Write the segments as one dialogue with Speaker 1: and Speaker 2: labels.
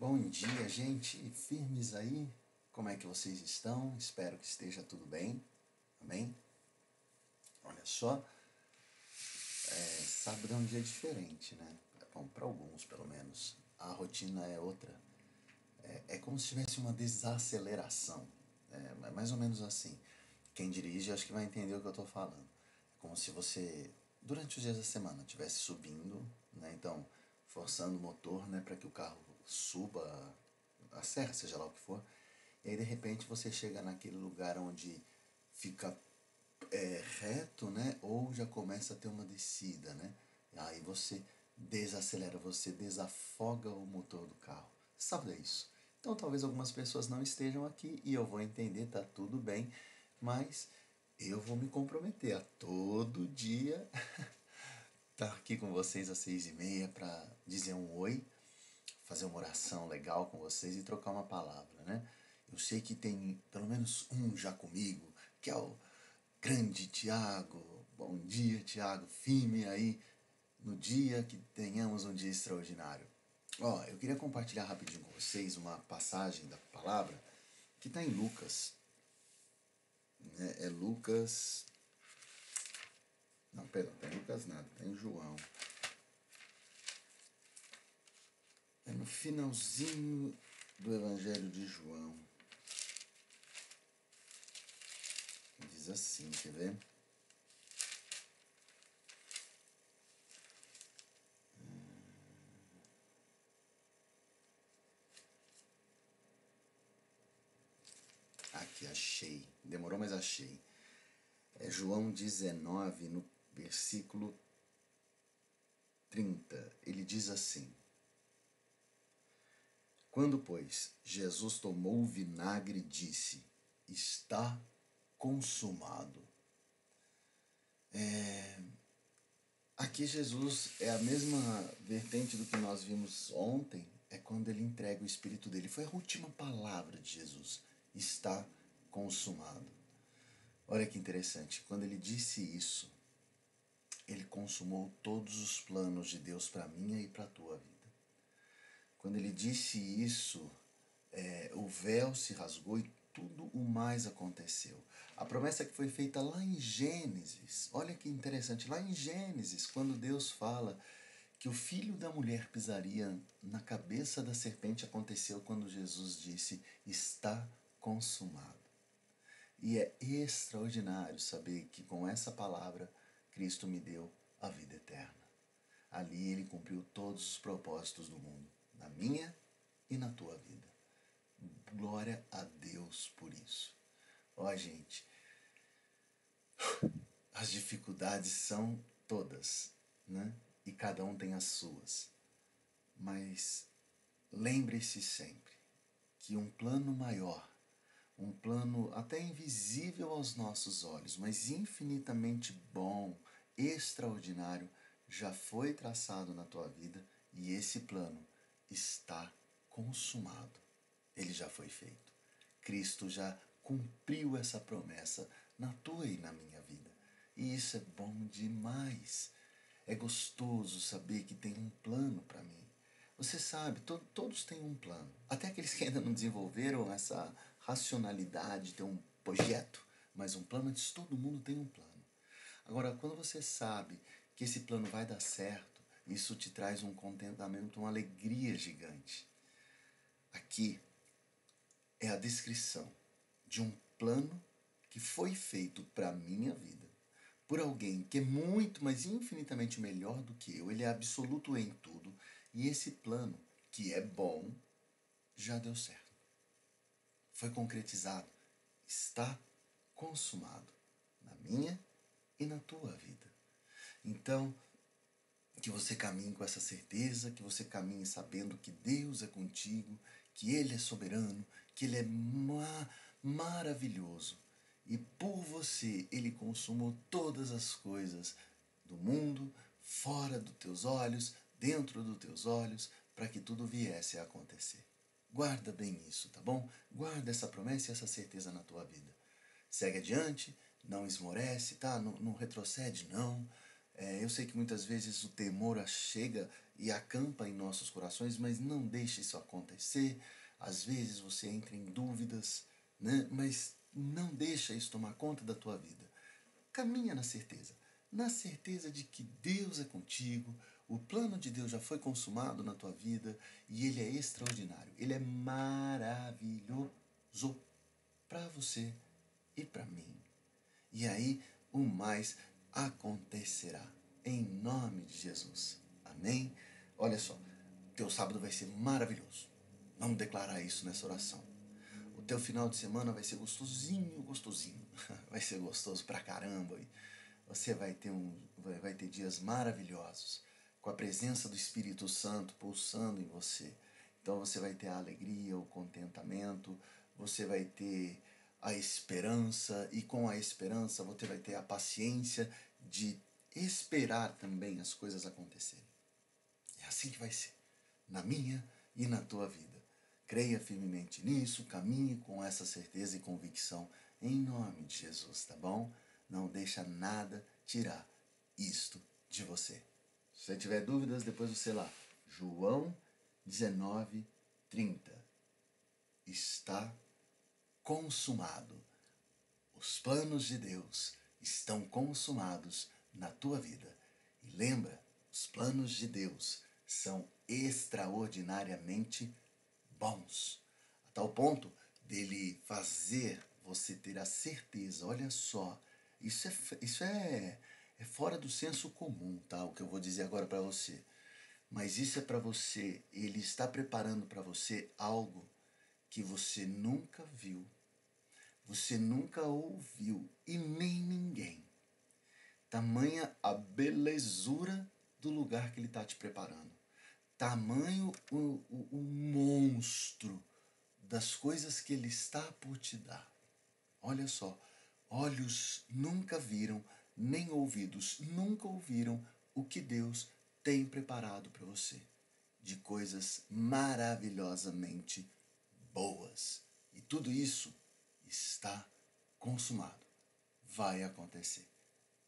Speaker 1: Bom dia, gente. Firmes aí? Como é que vocês estão? Espero que esteja tudo bem. Amém? Olha só. É, sábado é um dia diferente, né? Bom, para alguns, pelo menos. A rotina é outra. É, é como se tivesse uma desaceleração. É mais ou menos assim. Quem dirige acho que vai entender o que eu estou falando. É como se você, durante os dias da semana, estivesse subindo, né? Então, forçando o motor, né? Para que o carro suba a serra, seja lá o que for. E aí, de repente, você chega naquele lugar onde fica é, reto, né? Ou já começa a ter uma descida, né? Aí você desacelera, você desafoga o motor do carro. Sabe isso? Então talvez algumas pessoas não estejam aqui e eu vou entender, tá tudo bem, mas eu vou me comprometer a todo dia estar tá aqui com vocês às seis e meia para dizer um oi, fazer uma oração legal com vocês e trocar uma palavra, né? Eu sei que tem pelo menos um já comigo, que é o grande Tiago. Bom dia, Tiago. Firme aí no dia que tenhamos um dia extraordinário. Ó, eu queria compartilhar rapidinho com vocês uma passagem da palavra que está em Lucas. Né? É Lucas. Não, perdão, tem Lucas nada, tem João. É no finalzinho do Evangelho de João. Diz assim, quer ver? Aqui, achei. Demorou, mas achei. É João 19, no versículo 30. Ele diz assim: Quando, pois, Jesus tomou o vinagre, disse: Está consumado. É... Aqui Jesus é a mesma vertente do que nós vimos ontem, é quando ele entrega o Espírito dele. Foi a última palavra de Jesus está consumado. Olha que interessante, quando ele disse isso, ele consumou todos os planos de Deus para minha e para tua vida. Quando ele disse isso, é, o véu se rasgou e tudo o mais aconteceu. A promessa que foi feita lá em Gênesis, olha que interessante, lá em Gênesis, quando Deus fala que o filho da mulher pisaria na cabeça da serpente, aconteceu quando Jesus disse: Está consumado. E é extraordinário saber que com essa palavra Cristo me deu a vida eterna. Ali ele cumpriu todos os propósitos do mundo, na minha e na tua vida. Glória a Deus por isso. Ó, gente, as dificuldades são todas, né? E cada um tem as suas. Mas lembre-se sempre que um plano maior um plano até invisível aos nossos olhos, mas infinitamente bom, extraordinário, já foi traçado na tua vida e esse plano está consumado. Ele já foi feito. Cristo já cumpriu essa promessa na tua e na minha vida. E isso é bom demais. É gostoso saber que tem um plano para mim. Você sabe, to todos têm um plano. Até aqueles que ainda não desenvolveram essa racionalidade, ter um projeto, mas um plano, antes todo mundo tem um plano. Agora, quando você sabe que esse plano vai dar certo, isso te traz um contentamento, uma alegria gigante. Aqui é a descrição de um plano que foi feito para a minha vida por alguém que é muito, mas infinitamente melhor do que eu, ele é absoluto em tudo, e esse plano, que é bom, já deu certo. Foi concretizado, está consumado na minha e na tua vida. Então, que você caminhe com essa certeza, que você caminhe sabendo que Deus é contigo, que Ele é soberano, que Ele é ma maravilhoso e por você ele consumou todas as coisas do mundo, fora dos teus olhos, dentro dos teus olhos, para que tudo viesse a acontecer. Guarda bem isso, tá bom? Guarda essa promessa e essa certeza na tua vida. Segue adiante, não esmorece, tá? Não, não retrocede, não. É, eu sei que muitas vezes o temor chega e acampa em nossos corações, mas não deixe isso acontecer. Às vezes você entra em dúvidas, né? mas não deixa isso tomar conta da tua vida. Caminha na certeza, na certeza de que Deus é contigo, o plano de Deus já foi consumado na tua vida e ele é extraordinário, ele é maravilhoso para você e para mim. E aí o mais acontecerá em nome de Jesus. Amém? Olha só, teu sábado vai ser maravilhoso. Vamos declarar isso nessa oração. O teu final de semana vai ser gostosinho, gostosinho. Vai ser gostoso pra caramba. Você vai ter, um, vai ter dias maravilhosos com a presença do Espírito Santo pulsando em você. Então você vai ter a alegria, o contentamento, você vai ter a esperança e com a esperança você vai ter a paciência de esperar também as coisas acontecerem. É assim que vai ser, na minha e na tua vida. Creia firmemente nisso, caminhe com essa certeza e convicção em nome de Jesus, tá bom? Não deixa nada tirar isto de você. Se você tiver dúvidas, depois você lá. João 19, 30. Está consumado. Os planos de Deus estão consumados na tua vida. E lembra, os planos de Deus são extraordinariamente bons, a tal ponto dele fazer você ter a certeza, olha só, isso é, isso é, é fora do senso comum, tá? O que eu vou dizer agora para você. Mas isso é para você, ele está preparando para você algo que você nunca viu, você nunca ouviu e nem ninguém. Tamanha a belezura do lugar que ele está te preparando. Tamanho o, o, o monstro das coisas que ele está por te dar. Olha só, olhos nunca viram, nem ouvidos nunca ouviram o que Deus tem preparado para você de coisas maravilhosamente boas. E tudo isso está consumado. Vai acontecer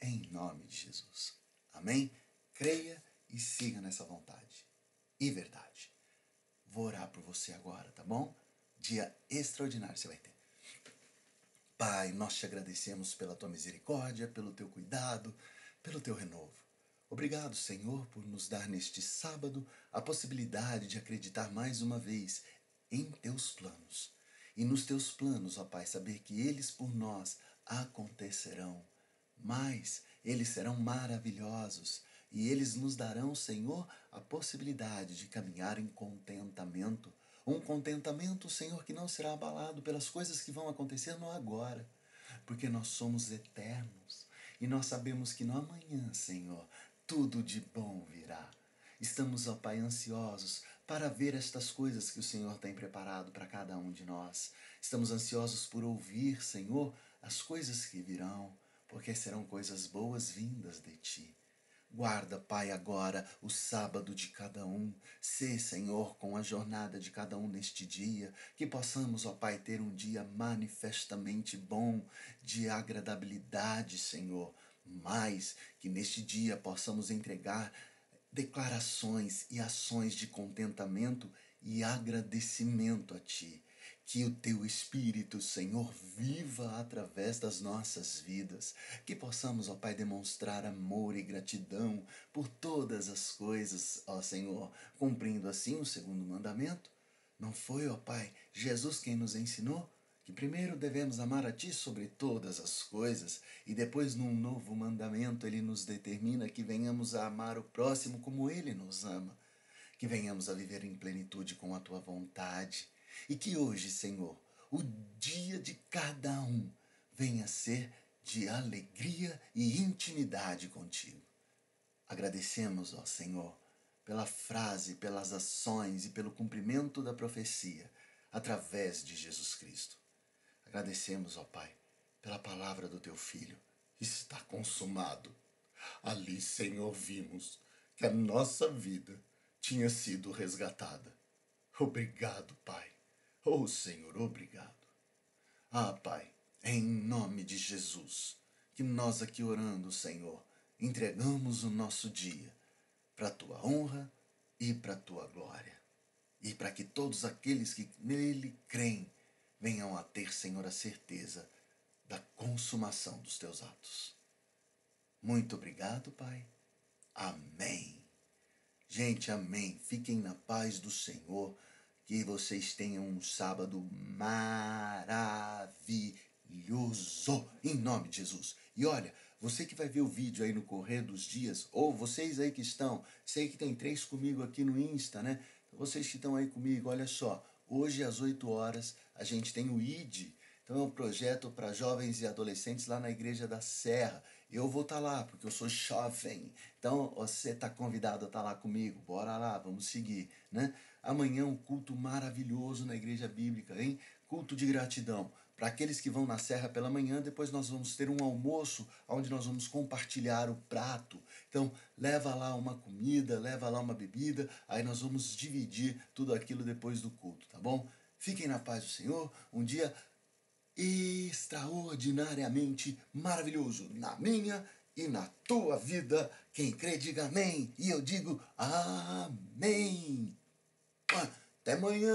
Speaker 1: em nome de Jesus. Amém? Creia e siga nessa vontade e verdade. Vou orar por você agora, tá bom? Dia extraordinário você vai ter. Pai, nós te agradecemos pela tua misericórdia, pelo teu cuidado, pelo teu renovo. Obrigado, Senhor, por nos dar neste sábado a possibilidade de acreditar mais uma vez em teus planos. E nos teus planos, ó Pai, saber que eles por nós acontecerão mas eles serão maravilhosos e eles nos darão, Senhor, a possibilidade de caminhar em contentamento. Um contentamento, Senhor, que não será abalado pelas coisas que vão acontecer no agora, porque nós somos eternos e nós sabemos que no amanhã, Senhor, tudo de bom virá. Estamos, ó Pai, ansiosos para ver estas coisas que o Senhor tem preparado para cada um de nós. Estamos ansiosos por ouvir, Senhor, as coisas que virão porque serão coisas boas vindas de ti. Guarda, Pai, agora o sábado de cada um. Sê, Senhor, com a jornada de cada um neste dia, que possamos, ó Pai, ter um dia manifestamente bom, de agradabilidade, Senhor. Mas que neste dia possamos entregar declarações e ações de contentamento e agradecimento a Ti que o teu Espírito, Senhor, viva através das nossas vidas. Que possamos, ó Pai, demonstrar amor e gratidão por todas as coisas, ó Senhor, cumprindo assim o segundo mandamento. Não foi, ó Pai, Jesus quem nos ensinou? Que primeiro devemos amar a Ti sobre todas as coisas, e depois, num novo mandamento, Ele nos determina que venhamos a amar o próximo como Ele nos ama, que venhamos a viver em plenitude com a Tua vontade e que hoje, Senhor, o dia de cada um venha ser de alegria e intimidade contigo. Agradecemos, ó Senhor, pela frase, pelas ações e pelo cumprimento da profecia através de Jesus Cristo. Agradecemos, ó Pai, pela palavra do teu filho. Está consumado. Ali, Senhor, vimos que a nossa vida tinha sido resgatada. Obrigado, Pai. Oh Senhor, obrigado. Ah, Pai, em nome de Jesus, que nós aqui orando, Senhor, entregamos o nosso dia para a tua honra, e para a tua glória. E para que todos aqueles que nele creem venham a ter, Senhor, a certeza da consumação dos teus atos. Muito obrigado, Pai. Amém. Gente, amém. Fiquem na paz do Senhor. Que vocês tenham um sábado maravilhoso. Em nome de Jesus. E olha, você que vai ver o vídeo aí no correr dos dias, ou vocês aí que estão, sei que tem três comigo aqui no Insta, né? Vocês que estão aí comigo, olha só. Hoje às 8 horas a gente tem o ID. Então é um projeto para jovens e adolescentes lá na Igreja da Serra. Eu vou estar tá lá, porque eu sou jovem. Então você está convidado a estar tá lá comigo. Bora lá, vamos seguir, né? Amanhã um culto maravilhoso na Igreja Bíblica, hein? Culto de gratidão. Para aqueles que vão na serra pela manhã, depois nós vamos ter um almoço onde nós vamos compartilhar o prato. Então, leva lá uma comida, leva lá uma bebida, aí nós vamos dividir tudo aquilo depois do culto, tá bom? Fiquem na paz do Senhor. Um dia extraordinariamente maravilhoso na minha e na tua vida. Quem crê, diga amém. E eu digo amém. Até amanhã.